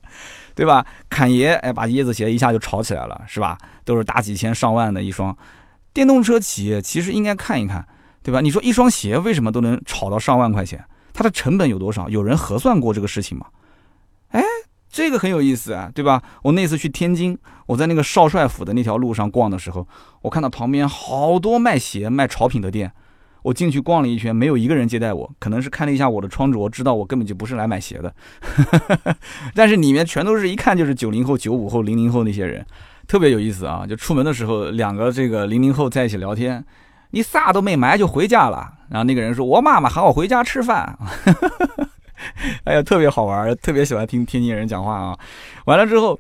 对吧？侃爷哎，把椰子鞋一下就炒起来了，是吧？都是大几千上万的一双。电动车企业其实应该看一看，对吧？你说一双鞋为什么都能炒到上万块钱？它的成本有多少？有人核算过这个事情吗？哎，这个很有意思啊，对吧？我那次去天津，我在那个少帅府的那条路上逛的时候，我看到旁边好多卖鞋、卖潮品的店，我进去逛了一圈，没有一个人接待我，可能是看了一下我的穿着，知道我根本就不是来买鞋的。[laughs] 但是里面全都是一看就是九零后、九五后、零零后那些人，特别有意思啊！就出门的时候，两个这个零零后在一起聊天，你啥都没买就回家了。然后那个人说：“我妈妈喊我回家吃饭。[laughs] ”哎呀，特别好玩，特别喜欢听天津人讲话啊！完了之后。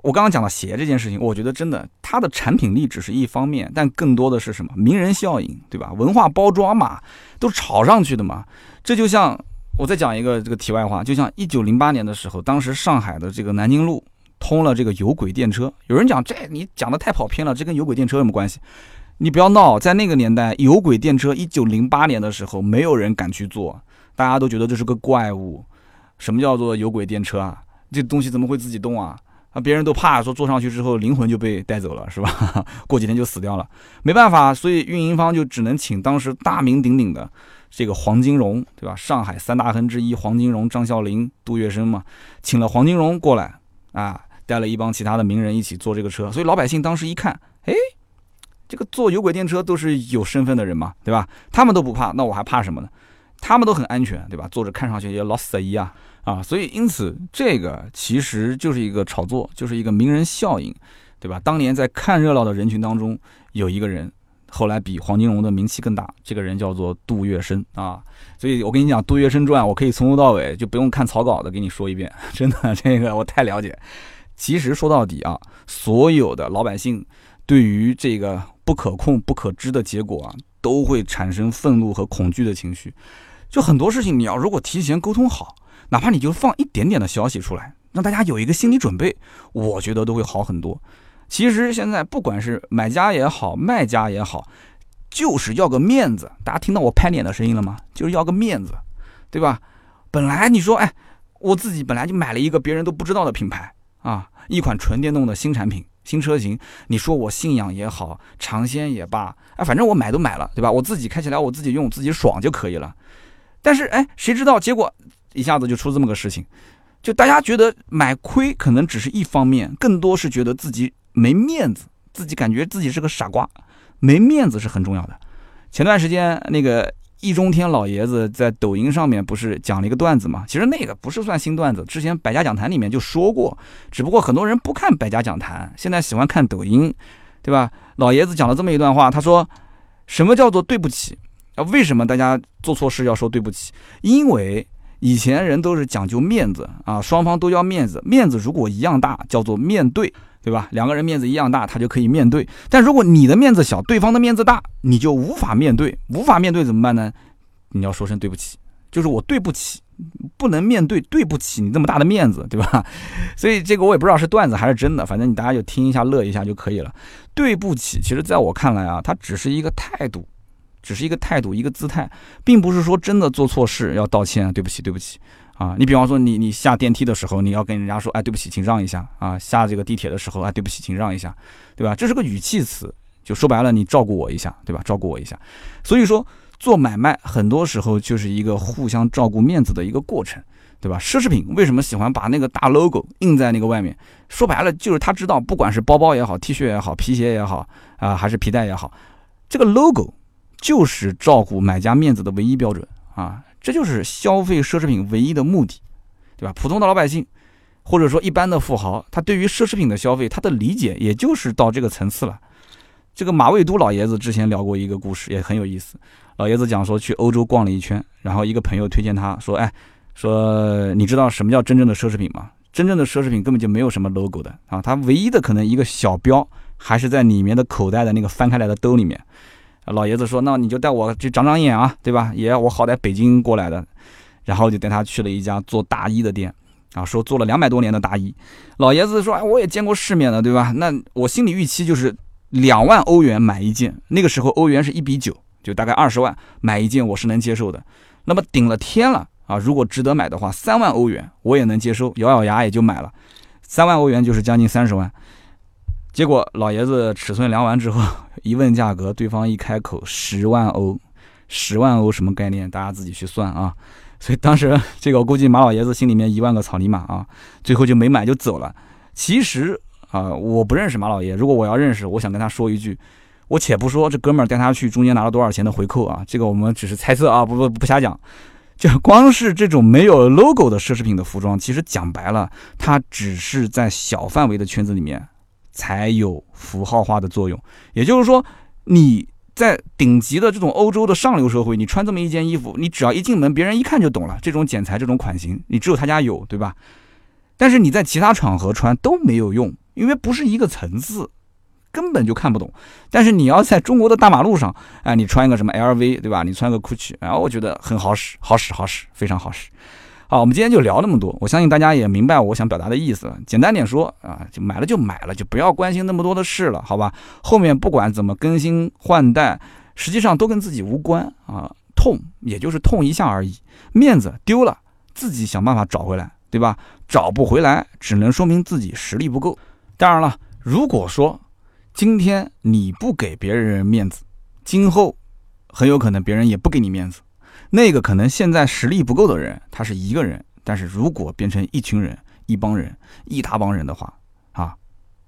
我刚刚讲到鞋这件事情，我觉得真的，它的产品力只是一方面，但更多的是什么？名人效应，对吧？文化包装嘛，都炒上去的嘛。这就像我再讲一个这个题外话，就像一九零八年的时候，当时上海的这个南京路通了这个有轨电车，有人讲这你讲的太跑偏了，这跟有轨电车有什么关系？你不要闹，在那个年代，有轨电车一九零八年的时候，没有人敢去做，大家都觉得这是个怪物。什么叫做有轨电车啊？这东西怎么会自己动啊？啊，别人都怕说坐上去之后灵魂就被带走了，是吧？[laughs] 过几天就死掉了，没办法，所以运营方就只能请当时大名鼎鼎的这个黄金荣，对吧？上海三大亨之一黄金荣、张啸林、杜月笙嘛，请了黄金荣过来啊，带了一帮其他的名人一起坐这个车，所以老百姓当时一看，哎，这个坐有轨电车都是有身份的人嘛，对吧？他们都不怕，那我还怕什么呢？他们都很安全，对吧？坐着看上去也老色一啊。啊，所以因此这个其实就是一个炒作，就是一个名人效应，对吧？当年在看热闹的人群当中，有一个人，后来比黄金荣的名气更大，这个人叫做杜月笙啊。所以我跟你讲《杜月笙传》，我可以从头到尾就不用看草稿的给你说一遍，[laughs] 真的，这个我太了解。其实说到底啊，所有的老百姓对于这个不可控、不可知的结果啊，都会产生愤怒和恐惧的情绪。就很多事情，你要如果提前沟通好。哪怕你就放一点点的消息出来，让大家有一个心理准备，我觉得都会好很多。其实现在不管是买家也好，卖家也好，就是要个面子。大家听到我拍脸的声音了吗？就是要个面子，对吧？本来你说，哎，我自己本来就买了一个别人都不知道的品牌啊，一款纯电动的新产品、新车型。你说我信仰也好，尝鲜也罢，哎，反正我买都买了，对吧？我自己开起来，我自己用，自己爽就可以了。但是，哎，谁知道结果？一下子就出这么个事情，就大家觉得买亏可能只是一方面，更多是觉得自己没面子，自己感觉自己是个傻瓜，没面子是很重要的。前段时间那个易中天老爷子在抖音上面不是讲了一个段子嘛？其实那个不是算新段子，之前百家讲坛里面就说过，只不过很多人不看百家讲坛，现在喜欢看抖音，对吧？老爷子讲了这么一段话，他说：“什么叫做对不起？啊，为什么大家做错事要说对不起？因为。”以前人都是讲究面子啊，双方都要面子，面子如果一样大，叫做面对，对吧？两个人面子一样大，他就可以面对。但如果你的面子小，对方的面子大，你就无法面对，无法面对怎么办呢？你要说声对不起，就是我对不起，不能面对，对不起你这么大的面子，对吧？[laughs] 所以这个我也不知道是段子还是真的，反正你大家就听一下乐一下就可以了。对不起，其实在我看来啊，它只是一个态度。只是一个态度，一个姿态，并不是说真的做错事要道歉，对不起，对不起啊！你比方说，你你下电梯的时候，你要跟人家说，哎，对不起，请让一下啊！下这个地铁的时候，哎，对不起，请让一下，对吧？这是个语气词，就说白了，你照顾我一下，对吧？照顾我一下。所以说，做买卖很多时候就是一个互相照顾面子的一个过程，对吧？奢侈品为什么喜欢把那个大 logo 印在那个外面？说白了，就是他知道，不管是包包也好，T 恤也好，皮鞋也好，啊，还是皮带也好，这个 logo。就是照顾买家面子的唯一标准啊！这就是消费奢侈品唯一的目的，对吧？普通的老百姓，或者说一般的富豪，他对于奢侈品的消费，他的理解也就是到这个层次了。这个马未都老爷子之前聊过一个故事，也很有意思。老爷子讲说去欧洲逛了一圈，然后一个朋友推荐他说：“哎，说你知道什么叫真正的奢侈品吗？真正的奢侈品根本就没有什么 logo 的啊，它唯一的可能一个小标还是在里面的口袋的那个翻开来的兜里面。”老爷子说：“那你就带我去长长眼啊，对吧？爷，我好歹北京过来的，然后就带他去了一家做大衣的店，啊，说做了两百多年的大衣。老爷子说：哎，我也见过世面的，对吧？那我心理预期就是两万欧元买一件，那个时候欧元是一比九，就大概二十万买一件，我是能接受的。那么顶了天了啊！如果值得买的话，三万欧元我也能接受，咬咬牙也就买了。三万欧元就是将近三十万。”结果老爷子尺寸量完之后，[laughs] 一问价格，对方一开口十万欧，十万欧什么概念？大家自己去算啊。所以当时这个我估计马老爷子心里面一万个草泥马啊，最后就没买就走了。其实啊，我不认识马老爷，如果我要认识，我想跟他说一句：我且不说这哥们儿带他去中间拿了多少钱的回扣啊，这个我们只是猜测啊，不不不瞎讲。就光是这种没有 logo 的奢侈品的服装，其实讲白了，它只是在小范围的圈子里面才有符号化的作用。也就是说，你在顶级的这种欧洲的上流社会，你穿这么一件衣服，你只要一进门，别人一看就懂了，这种剪裁、这种款型，你只有他家有，对吧？但是你在其他场合穿都没有用，因为不是一个层次。根本就看不懂，但是你要在中国的大马路上，哎，你穿一个什么 LV，对吧？你穿个 GUCCI，然后我觉得很好使，好使，好使，非常好使。好，我们今天就聊那么多，我相信大家也明白我想表达的意思。简单点说啊，就买了就买了，就不要关心那么多的事了，好吧？后面不管怎么更新换代，实际上都跟自己无关啊，痛也就是痛一下而已，面子丢了，自己想办法找回来，对吧？找不回来，只能说明自己实力不够。当然了，如果说今天你不给别人面子，今后很有可能别人也不给你面子。那个可能现在实力不够的人，他是一个人，但是如果变成一群人、一帮人、一大帮人的话，啊，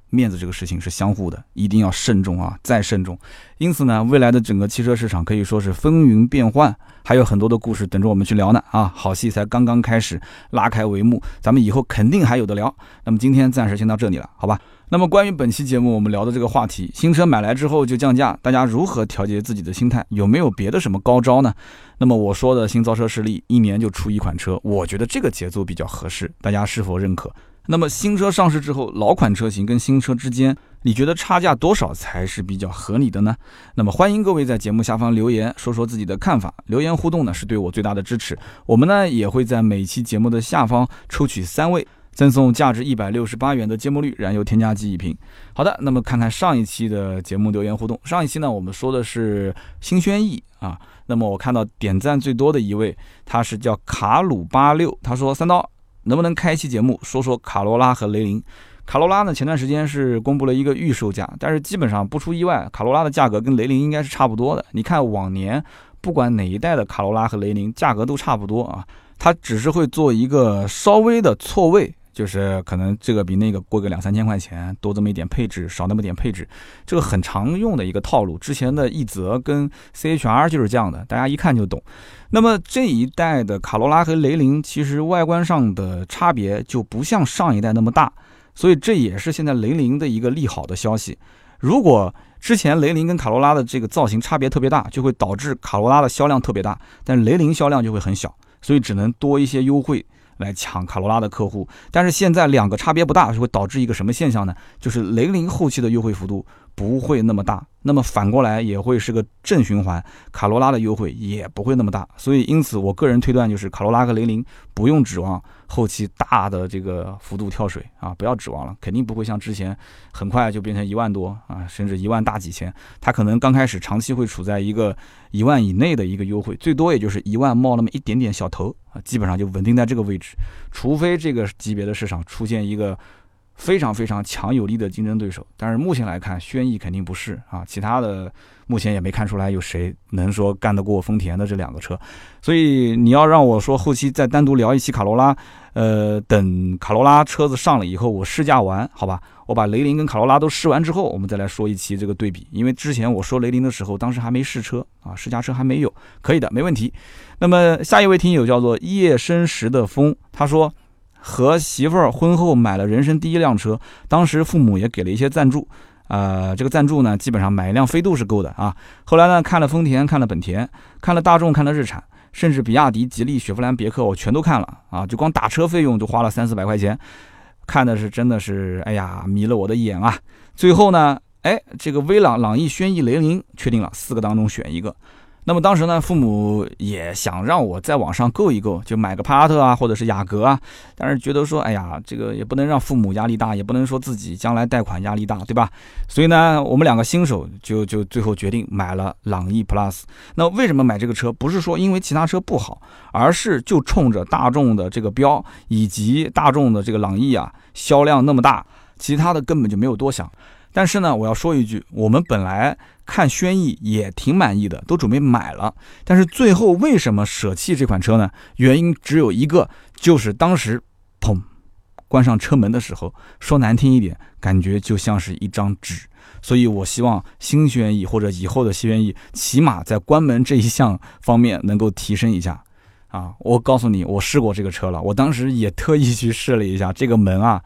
面子这个事情是相互的，一定要慎重啊，再慎重。因此呢，未来的整个汽车市场可以说是风云变幻，还有很多的故事等着我们去聊呢。啊，好戏才刚刚开始，拉开帷幕，咱们以后肯定还有的聊。那么今天暂时先到这里了，好吧？那么关于本期节目我们聊的这个话题，新车买来之后就降价，大家如何调节自己的心态？有没有别的什么高招呢？那么我说的新造车势力一年就出一款车，我觉得这个节奏比较合适，大家是否认可？那么新车上市之后，老款车型跟新车之间，你觉得差价多少才是比较合理的呢？那么欢迎各位在节目下方留言，说说自己的看法。留言互动呢是对我最大的支持。我们呢也会在每期节目的下方抽取三位。赠送价值一百六十八元的芥末绿燃油添加剂一瓶。好的，那么看看上一期的节目留言互动。上一期呢，我们说的是新轩逸啊。那么我看到点赞最多的一位，他是叫卡鲁八六，他说三刀能不能开一期节目说说卡罗拉和雷凌？卡罗拉呢，前段时间是公布了一个预售价，但是基本上不出意外，卡罗拉的价格跟雷凌应该是差不多的。你看往年不管哪一代的卡罗拉和雷凌价格都差不多啊，它只是会做一个稍微的错位。就是可能这个比那个贵个两三千块钱，多这么一点配置，少那么点配置，这个很常用的一个套路。之前的奕泽跟 CHR 就是这样的，大家一看就懂。那么这一代的卡罗拉和雷凌，其实外观上的差别就不像上一代那么大，所以这也是现在雷凌的一个利好的消息。如果之前雷凌跟卡罗拉的这个造型差别特别大，就会导致卡罗拉的销量特别大，但雷凌销量就会很小，所以只能多一些优惠。来抢卡罗拉的客户，但是现在两个差别不大，就会导致一个什么现象呢？就是雷凌后期的优惠幅度不会那么大，那么反过来也会是个正循环，卡罗拉的优惠也不会那么大，所以因此我个人推断就是卡罗拉和雷凌不用指望。后期大的这个幅度跳水啊，不要指望了，肯定不会像之前很快就变成一万多啊，甚至一万大几千。它可能刚开始长期会处在一个一万以内的一个优惠，最多也就是一万冒那么一点点小头啊，基本上就稳定在这个位置。除非这个级别的市场出现一个非常非常强有力的竞争对手，但是目前来看，轩逸肯定不是啊，其他的。目前也没看出来有谁能说干得过丰田的这两个车，所以你要让我说后期再单独聊一期卡罗拉，呃，等卡罗拉车子上了以后，我试驾完，好吧，我把雷凌跟卡罗拉都试完之后，我们再来说一期这个对比。因为之前我说雷凌的时候，当时还没试车啊，试驾车还没有，可以的，没问题。那么下一位听友叫做夜深时的风，他说和媳妇儿婚后买了人生第一辆车，当时父母也给了一些赞助。呃，这个赞助呢，基本上买一辆飞度是够的啊。后来呢，看了丰田，看了本田，看了大众，看了日产，甚至比亚迪、吉利、雪佛兰、别克，我全都看了啊。就光打车费用就花了三四百块钱，看的是真的是，哎呀，迷了我的眼啊。最后呢，哎，这个威朗、朗逸、轩逸、雷凌确定了，四个当中选一个。那么当时呢，父母也想让我在网上购一购，就买个帕萨特啊，或者是雅阁啊，但是觉得说，哎呀，这个也不能让父母压力大，也不能说自己将来贷款压力大，对吧？所以呢，我们两个新手就就最后决定买了朗逸 Plus。那为什么买这个车？不是说因为其他车不好，而是就冲着大众的这个标，以及大众的这个朗逸啊，销量那么大，其他的根本就没有多想。但是呢，我要说一句，我们本来看轩逸也挺满意的，都准备买了。但是最后为什么舍弃这款车呢？原因只有一个，就是当时，砰，关上车门的时候，说难听一点，感觉就像是一张纸。所以我希望新轩逸或者以后的新轩逸，起码在关门这一项方面能够提升一下。啊，我告诉你，我试过这个车了，我当时也特意去试了一下这个门啊。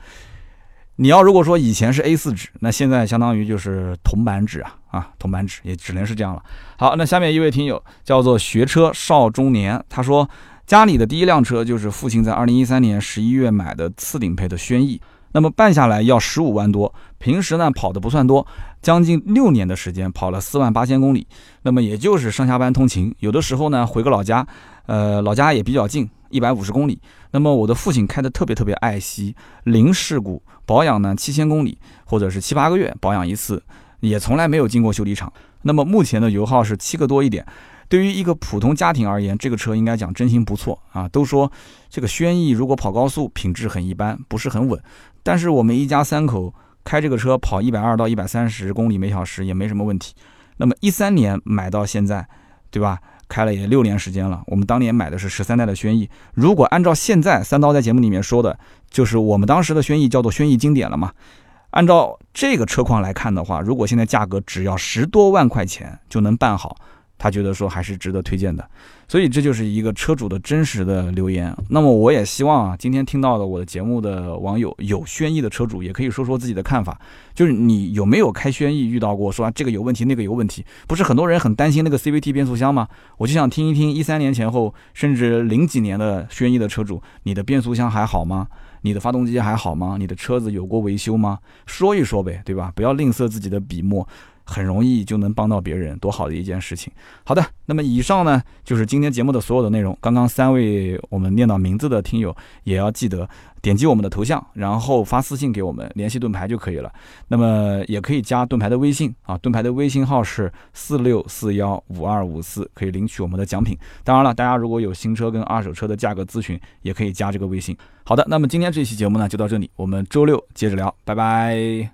你要如果说以前是 A4 纸，那现在相当于就是铜板纸啊啊，铜板纸也只能是这样了。好，那下面一位听友叫做学车少中年，他说家里的第一辆车就是父亲在二零一三年十一月买的次顶配的轩逸，那么办下来要十五万多，平时呢跑的不算多，将近六年的时间跑了四万八千公里，那么也就是上下班通勤，有的时候呢回个老家，呃老家也比较近。一百五十公里，那么我的父亲开的特别特别爱惜，零事故，保养呢七千公里或者是七八个月保养一次，也从来没有进过修理厂。那么目前的油耗是七个多一点，对于一个普通家庭而言，这个车应该讲真心不错啊。都说这个轩逸如果跑高速品质很一般，不是很稳，但是我们一家三口开这个车跑一百二到一百三十公里每小时也没什么问题。那么一三年买到现在，对吧？开了也六年时间了，我们当年买的是十三代的轩逸。如果按照现在三刀在节目里面说的，就是我们当时的轩逸叫做轩逸经典了嘛？按照这个车况来看的话，如果现在价格只要十多万块钱就能办好。他觉得说还是值得推荐的，所以这就是一个车主的真实的留言。那么我也希望啊，今天听到的我的节目的网友有轩逸的车主，也可以说说自己的看法，就是你有没有开轩逸遇到过说这个有问题那个有问题？不是很多人很担心那个 CVT 变速箱吗？我就想听一听一三年前后甚至零几年的轩逸的车主，你的变速箱还好吗？你的发动机还好吗？你的车子有过维修吗？说一说呗，对吧？不要吝啬自己的笔墨。很容易就能帮到别人，多好的一件事情！好的，那么以上呢就是今天节目的所有的内容。刚刚三位我们念到名字的听友，也要记得点击我们的头像，然后发私信给我们联系盾牌就可以了。那么也可以加盾牌的微信啊，盾牌的微信号是四六四幺五二五四，可以领取我们的奖品。当然了，大家如果有新车跟二手车的价格咨询，也可以加这个微信。好的，那么今天这期节目呢就到这里，我们周六接着聊，拜拜。